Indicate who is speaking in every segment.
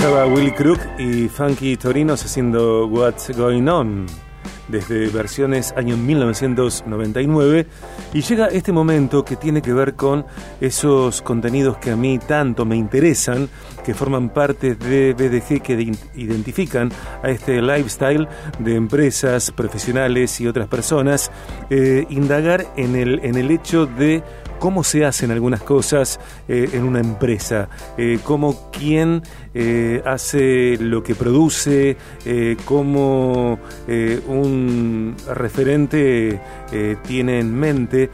Speaker 1: Pasaba Willy Crook y Funky Torinos haciendo What's Going On desde versiones año 1999 y llega este momento que tiene que ver con esos contenidos que a mí tanto me interesan, que forman parte de BDG, que identifican a este lifestyle de empresas, profesionales y otras personas, eh, indagar en el, en el hecho de cómo se hacen algunas cosas eh, en una empresa, eh, cómo quién eh, hace lo que produce, cómo un referente tiene en mente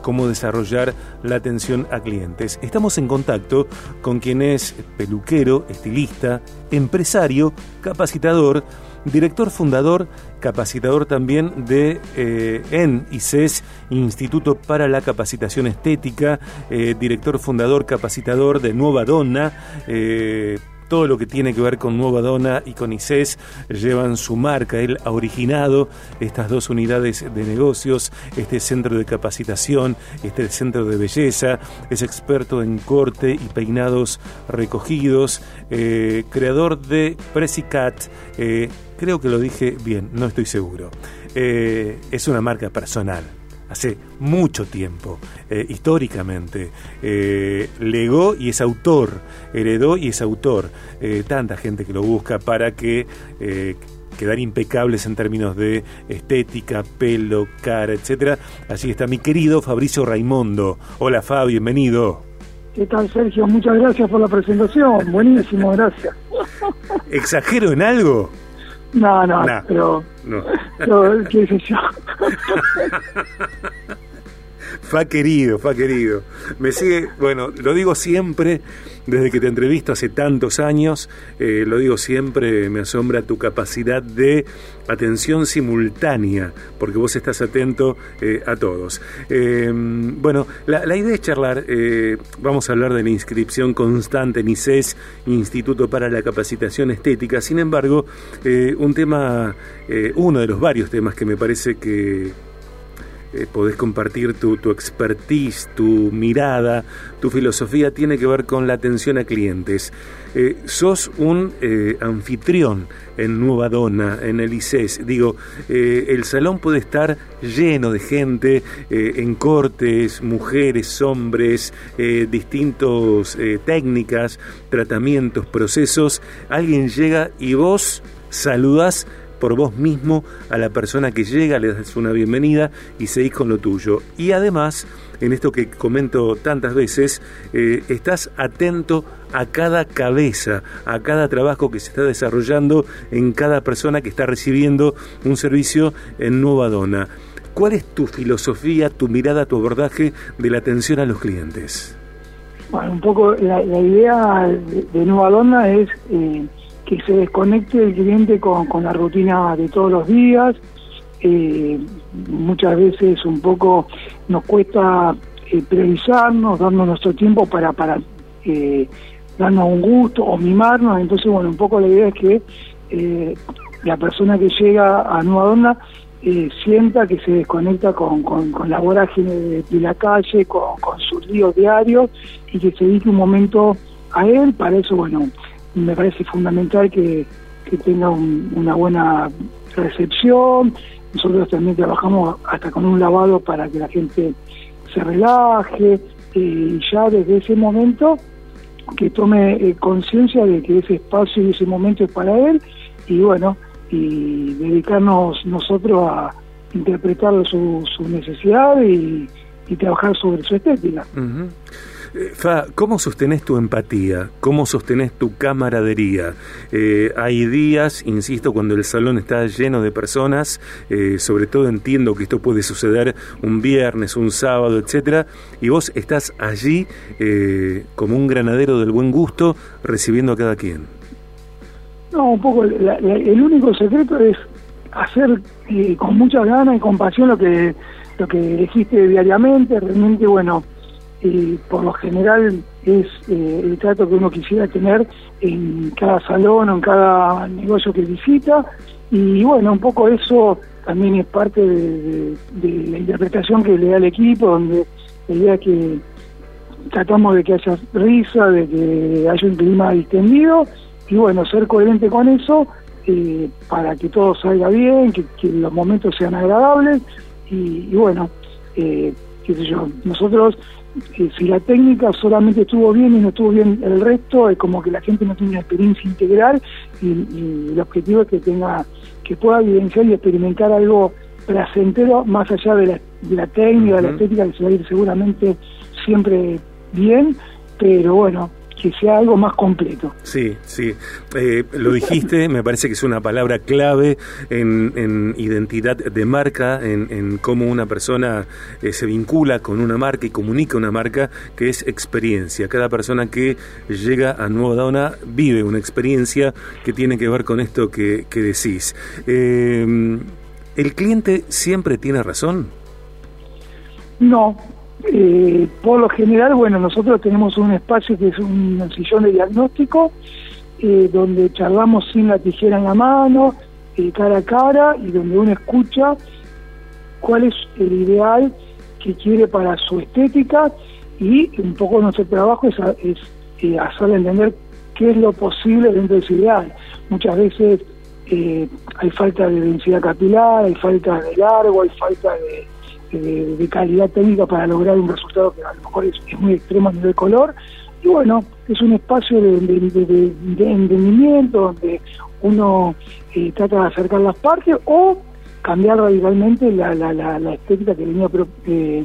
Speaker 1: cómo desarrollar la atención a clientes. Estamos en contacto con quien es peluquero, estilista, empresario, capacitador, director fundador, capacitador también de eh, ICES, Instituto para la Capacitación Estética, eh, director fundador, capacitador de Nueva Donna. Eh, todo lo que tiene que ver con Nueva Dona y con ICES llevan su marca. Él ha originado estas dos unidades de negocios, este centro de capacitación, este centro de belleza. Es experto en corte y peinados recogidos, creador de Presicat. Eh, Creo que lo dije bien, no estoy seguro. Eh, es una marca personal. Hace mucho tiempo, eh, históricamente, eh, legó y es autor, heredó y es autor. tanta gente que lo busca para que quedar impecables en términos de estética, pelo, cara, etcétera. Así está mi querido Fabricio Raimondo. Hola Fabio, bienvenido.
Speaker 2: ¿Qué tal Sergio? Muchas gracias por la presentación. Buenísimo, gracias.
Speaker 1: ¿Exagero en algo?
Speaker 2: No, no, pero, no. qué sé yo.
Speaker 1: fa querido, fa querido. Me sigue, bueno, lo digo siempre, desde que te entrevisto hace tantos años, eh, lo digo siempre, me asombra tu capacidad de atención simultánea, porque vos estás atento eh, a todos. Eh, bueno, la, idea es charlar, vamos a hablar de la inscripción constante en ICES, Instituto para la Capacitación Estética, sin embargo, un tema, uno de los varios temas que me parece que eh, podés compartir tu, tu, expertise, tu mirada, tu filosofía tiene que ver con la atención a clientes. Eh, sos un eh, anfitrión en Nueva Dona, en el ICES. Digo, el salón puede estar lleno de gente, en cortes, mujeres, hombres, distintos técnicas, tratamientos, procesos. Alguien llega y vos saludás por vos mismo a la persona que llega, le das una bienvenida y seguís con lo tuyo. Y además, en esto que comento tantas veces, eh, estás atento a cada cabeza, a cada trabajo que se está desarrollando en cada persona que está recibiendo un servicio en Nueva Dona. ¿Cuál es tu filosofía, tu mirada, tu abordaje de la atención a los clientes?
Speaker 2: Bueno, un poco la, idea de, Nueva Dona es eh, que se desconecte el cliente con, la rutina de todos los días. Eh, muchas veces un poco nos cuesta eh, priorizarnos, darnos nuestro tiempo para, para eh, darnos un gusto o mimarnos. Entonces, bueno, un poco la idea es que eh, la persona que llega a Nueva Onda sienta que se desconecta con, con, la vorágine de, la calle, con, con sus líos diarios y que se dedique un momento a él. Para eso, bueno, me parece fundamental que, tenga una buena recepción. Nosotros también trabajamos hasta con un lavado para que la gente se relaje y ya desde ese momento que tome eh, conciencia de que ese espacio y ese momento es para él y bueno, y dedicarnos nosotros a interpretar su, su necesidad y, trabajar sobre su estética.
Speaker 1: Fa, ¿cómo sostenés tu empatía? ¿Cómo sostenés tu camaradería? Eh, hay días, insisto, cuando el salón está lleno de personas, eh, sobre todo entiendo que esto puede suceder un viernes, un sábado, etcétera, y vos estás allí como un granadero del buen gusto recibiendo a cada quien.
Speaker 2: No, un poco, el único secreto es hacer con mucha ganas y compasión lo que, lo que elegiste diariamente, realmente, bueno, eh, por lo general es eh, el trato que uno quisiera tener en cada salón o en cada negocio que visita. Y bueno, un poco eso también es parte de, la interpretación que le da el equipo, donde la idea que, tratamos de que haya risa, de que haya un clima distendido y bueno, ser coherente con eso eh, para que todo salga bien, que, los momentos sean agradables y, bueno, eh, qué sé yo, nosotros eh, si la técnica solamente estuvo bien y no estuvo bien el resto, es como que la gente no tiene una experiencia integral y, el objetivo es que tenga, que pueda evidenciar y experimentar algo placentero más allá de la, de la técnica, de la estética, que se va a ir seguramente siempre bien, pero bueno, que sea algo más completo.
Speaker 1: Sí, sí. Eh, lo dijiste, me parece que es una palabra clave en, identidad de marca, en, cómo una persona eh, se vincula con una marca y comunica una marca, que es experiencia. Cada persona que llega a Nueva Dona vive una experiencia que tiene que ver con esto que, decís. Eh, ¿El cliente siempre tiene razón?
Speaker 2: No, eh, por lo general, bueno, nosotros tenemos un espacio que es un sillón de diagnóstico, eh, donde charlamos sin la tijera en la mano, eh, cara a cara, y donde uno escucha cuál es el ideal que quiere para su estética, y un poco nuestro trabajo es, es hacerle entender qué es lo posible dentro de ese ideal. Muchas veces hay falta de densidad capilar, hay falta de largo, hay falta de de, calidad técnica para lograr un resultado que a lo mejor es, muy extremo a nivel color. Y bueno, es un espacio de, entendimiento donde uno eh, trata de acercar las partes o cambiar radicalmente la, la, la, estética que venía eh,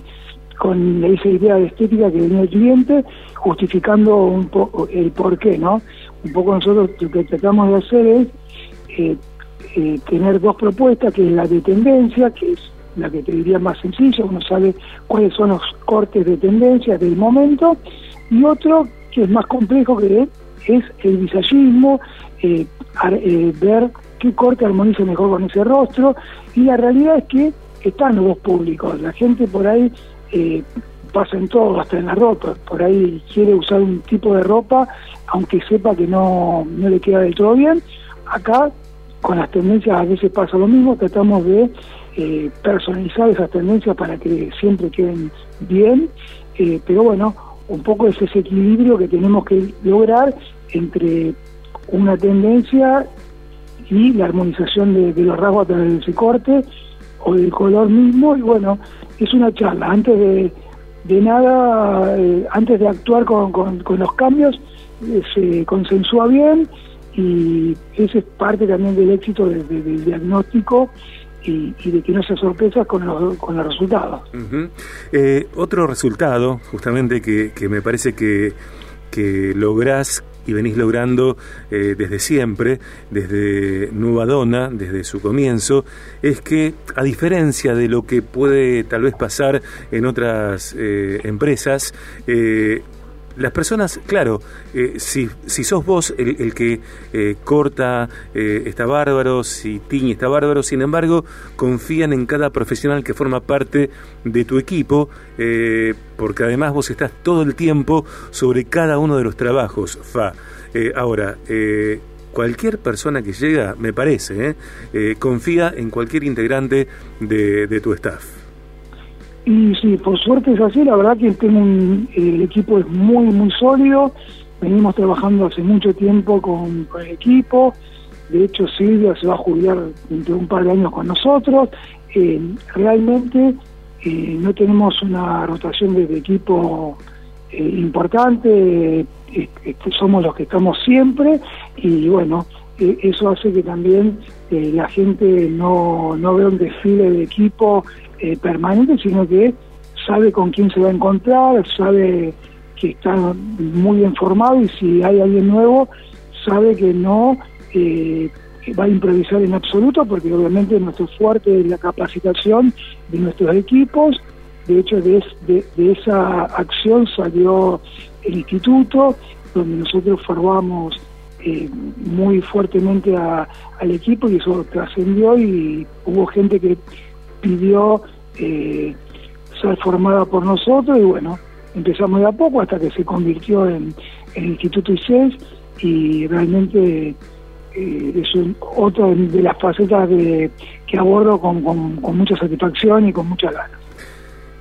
Speaker 2: con esa idea de estética que venía el cliente, justificando un poco el por qué, ¿no? Un poco nosotros lo que tratamos de hacer es eh, tener dos propuestas, que es la de tendencia, que es la que te diría más sencilla, uno sabe cuáles son los cortes de tendencia del momento, y otro que es más complejo que es el visagismo, eh, eh, ver qué corte armoniza mejor con ese rostro, y la realidad es que están los dos públicos, la gente por ahí eh, pasa en todo, hasta en la ropa, por ahí quiere usar un tipo de ropa, aunque sepa que no, no le queda del todo bien, acá con las tendencias a veces pasa lo mismo, tratamos de eh, personalizar esas tendencias para que siempre queden bien, eh, pero bueno, un poco es ese equilibrio que tenemos que lograr entre una tendencia y la armonización de, los rasgos a través de ese corte o del color mismo, y bueno, es una charla, antes de, de nada, eh, antes de actuar con, con, los cambios, se consensúa bien y ese es parte también del éxito del diagnóstico y, de que no se sorpresas con los, con los resultados.
Speaker 1: Eh, otro resultado, justamente, que, que me parece que, que lográs y venís logrando eh, desde siempre, desde Nueva Dona, desde su comienzo, es que a diferencia de lo que puede tal vez pasar en otras eh, empresas, las personas, claro, eh, si, si sos vos el, que eh, corta eh, está bárbaro, si tiñe está bárbaro, sin embargo, confían en cada profesional que forma parte de tu equipo, porque además vos estás todo el tiempo sobre cada uno de los trabajos, Fa. ahora, cualquier persona que llega, me parece, confía en cualquier integrante de, de tu staff.
Speaker 2: Y sí, por suerte es así, la verdad que el equipo es muy, muy sólido, venimos trabajando hace mucho tiempo con, el equipo, de hecho Silvia se va a jubilar dentro de un par de años con nosotros, eh, realmente eh, no tenemos una rotación de, equipo eh, importante, somos los que estamos siempre. Y bueno, eso hace que también la gente no, no vea un desfile de equipo eh, permanente, sino que sabe con quién se va a encontrar, sabe que está muy bien formado y si hay alguien nuevo, sabe que no eh, va a improvisar en absoluto, porque obviamente nuestro fuerte es la capacitación de nuestros equipos. De hecho, de, esa acción salió el instituto, donde nosotros formamos eh, muy fuertemente al equipo y eso trascendió y hubo gente que pidió eh, ser formada por nosotros y bueno, empezamos de a poco hasta que se convirtió en el Instituto ICES y realmente eh, es otra de las facetas que abordo con, mucha satisfacción y con muchas ganas.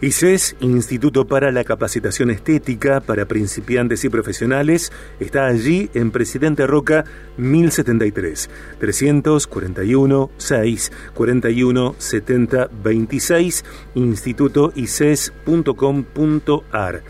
Speaker 1: ICES, Instituto para la Capacitación Estética para Principiantes y Profesionales, está allí en Presidente Roca 1073, 341 6 41 70 26, institutoices.com.ar.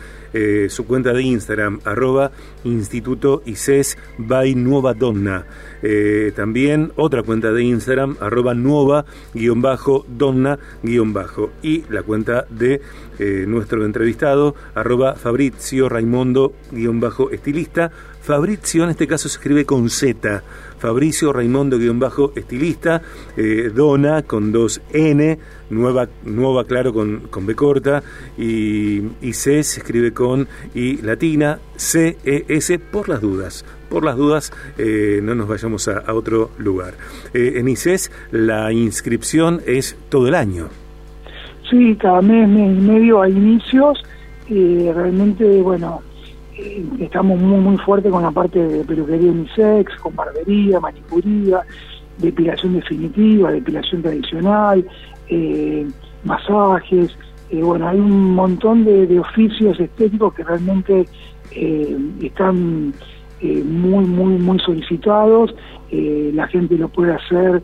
Speaker 1: Su cuenta de Instagram, arroba Instituto ICES by Nueva Donna. Eh, también otra cuenta de Instagram, arroba nueva guion bajo donna guion bajo. Y la cuenta de eh, nuestro entrevistado, arroba Fabrizio Raimondo guion bajo estilista. Fabrizio en este caso se escribe con Z. Fabricio Raimondo-estilista, eh, Dona con dos N, Nueva, nueva claro con, con B corta, y, y C se escribe con I latina, C, E, S, por las dudas. Por las dudas, eh, no nos vayamos a, otro lugar. Eh, en ICES la inscripción es todo el año.
Speaker 2: Sí, cada mes, mes y medio hay inicios. realmente, bueno, eh, estamos muy muy fuerte con la parte de peluquería unisex, con barbería, manicuría, depilación definitiva, depilación tradicional, eh, masajes, eh, bueno, hay un montón de, oficios estéticos que realmente están muy muy muy solicitados, la gente lo puede hacer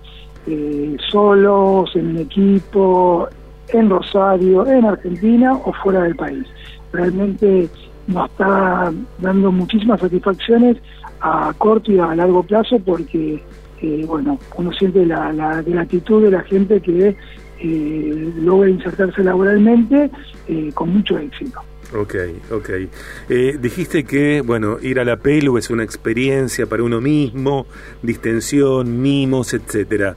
Speaker 2: solos, en un equipo, en Rosario, en Argentina o fuera del país. Realmente nos está dando muchísimas satisfacciones a corto y a largo plazo porque, eh, bueno, uno siente la, la gratitud de la gente que eh, logra insertarse laboralmente eh, con mucho éxito.
Speaker 1: Ok, ok. Eh, dijiste que, bueno, ir a la pelu es una experiencia para uno mismo, distensión, mimos, etcétera.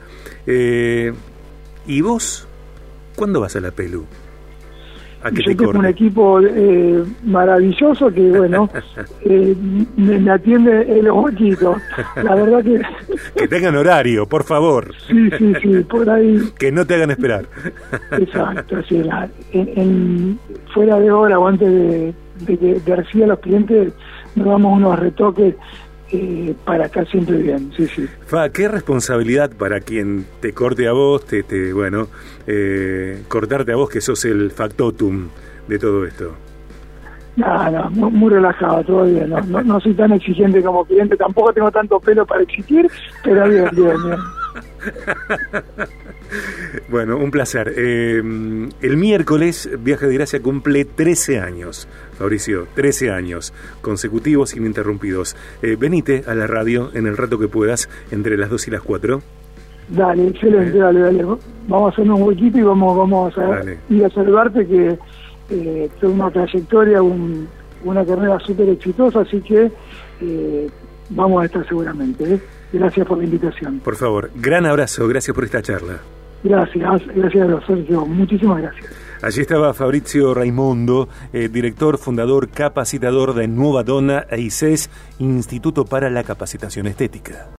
Speaker 1: ¿Y vos? ¿Cuándo vas a la pelu?
Speaker 2: Yo tengo un equipo eh, maravilloso que, bueno, eh, me, atiende el huequito. La verdad que...
Speaker 1: que tengan horario, por favor.
Speaker 2: Sí, sí, sí, por ahí.
Speaker 1: Que no te hagan esperar.
Speaker 2: Exacto, así en, fuera de hora o antes de, de, de recibir a los clientes, nos damos unos retoques eh, para estar siempre bien, sí, sí.
Speaker 1: Fa, qué responsabilidad para quien te corte a vos, te, te bueno, eh, cortarte a vos que sos el factotum de todo esto.
Speaker 2: No, no, muy, relajado, todo bien. No, no, soy tan exigente como cliente, tampoco tengo tanto pelo para exigir, pero bien, bien, bien.
Speaker 1: Bueno, un placer. Eh, el miércoles Viaje de Gracia cumple 13 años, Fabricio, 13 años consecutivos ininterrumpidos. Eh, venite a la radio en el rato que puedas, entre las 2 y las 4.
Speaker 2: Dale, excelente, dale, dale. Vamos a hacer un huequito y vamos, vamos a ir a saludarte que eh, una trayectoria, una carrera súper exitosa, así que eh, vamos a estar seguramente. Gracias por la invitación.
Speaker 1: Por favor, gran abrazo, gracias por esta charla.
Speaker 2: Gracias, gracias a Sergio, muchísimas gracias.
Speaker 1: Allí estaba Fabrizio Raimondo, eh, director, fundador, capacitador de Nueva Dona e ICES, Instituto para la Capacitación Estética.